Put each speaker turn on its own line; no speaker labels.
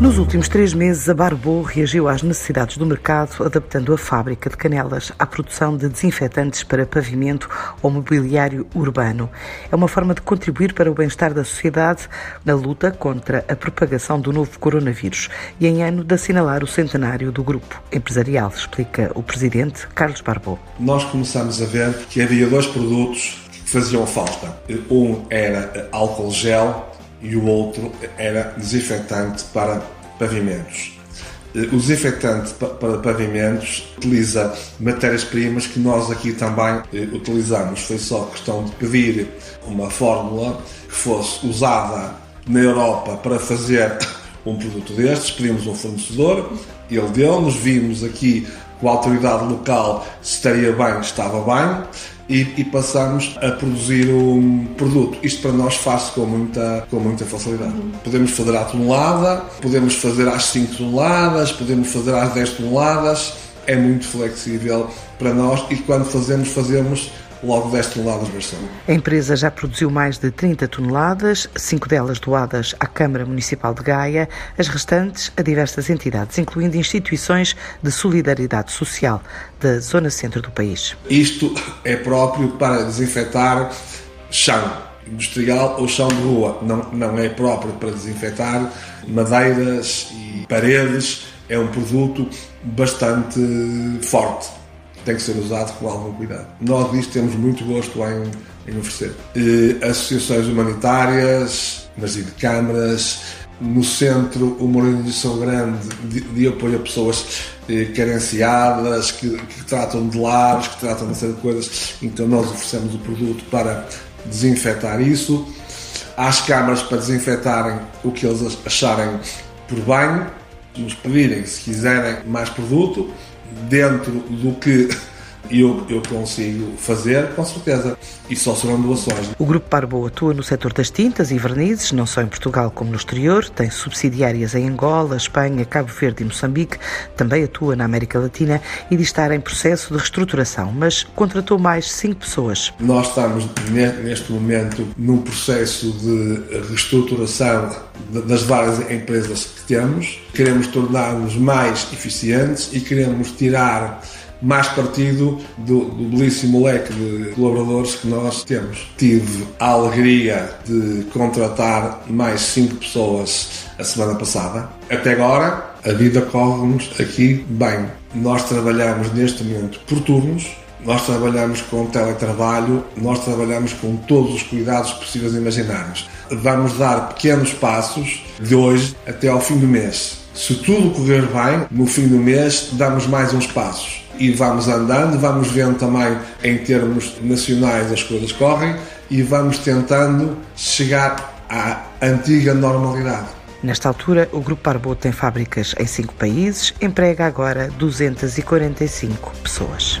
Nos últimos três meses, a Barbô reagiu às necessidades do mercado, adaptando a fábrica de canelas à produção de desinfetantes para pavimento ou mobiliário urbano. É uma forma de contribuir para o bem-estar da sociedade na luta contra a propagação do novo coronavírus e em ano de assinalar o centenário do grupo empresarial, explica o presidente Carlos Barbô.
Nós começamos a ver que havia dois produtos que faziam falta. Um era álcool gel e o outro era desinfetante para pavimentos. Eh, o desinfetante para pavimentos utiliza matérias-primas que nós aqui também eh, utilizamos. Foi só questão de pedir uma fórmula que fosse usada na Europa para fazer um produto destes. Pedimos um fornecedor, ele deu-nos, vimos aqui com a autoridade local se estaria bem, estava bem e, e, passamos a produzir um produto. Isto para nós faz-se com muita, com muita facilidade. Uhum. Podemos fazer à tonelada, podemos fazer às 5 toneladas, podemos fazer às 10 toneladas. É muito flexível para nós e quando fazemos, fazemos logo 10 toneladas versão.
A empresa já produziu mais de 30 toneladas, cinco delas doadas à Câmara Municipal de Gaia, as restantes a diversas entidades, incluindo instituições de solidariedade social da zona centro do país.
Isto é próprio para desinfetar chão industrial ou chão de rua. Não, não é próprio para desinfetar madeiras e paredes. É um produto bastante forte tem que ser usado com algum cuidado. Nós disto temos muito gosto em, em oferecer. E, associações humanitárias, mas e de câmaras, no centro uma organização grande de, de apoio a pessoas eh, carenciadas, que, que, tratam de lares, que tratam de série de coisas. Então nós oferecemos o produto para desinfetar isso. Às câmaras para desinfetarem o que eles acharem por bem, nos pedirem se quiserem mais produto dentro do que eu, eu consigo fazer, com certeza. E só serão doações.
O Grupo Parbo atua no setor das tintas e vernizes, não só em Portugal como no exterior. Tem subsidiárias em Angola, Espanha, Cabo Verde e Moçambique. Também atua na América Latina e diz estar em processo de reestruturação, mas contratou mais cinco pessoas.
Nós estamos, neste momento, num processo de reestruturação das várias empresas que temos. Queremos tornar-nos mais eficientes e queremos tirar mais partido do, do, belíssimo leque de colaboradores que nós temos. Tive a alegria de contratar mais cinco pessoas a semana passada. Até agora, a vida corre-nos aqui bem. Nós trabalhamos neste momento por turnos, nós trabalhamos com teletrabalho, nós trabalhamos com todos os cuidados possíveis e. Vamos dar pequenos passos de hoje até ao fim do mês. Se tudo correr bem, no fim do mês damos mais uns passos e vamos andando, vamos vendo também em termos nacionais as coisas correm e vamos tentando chegar à antiga normalidade.
Nesta altura, o Grupo Arbô tem fábricas em cinco países, emprega agora 245 pessoas.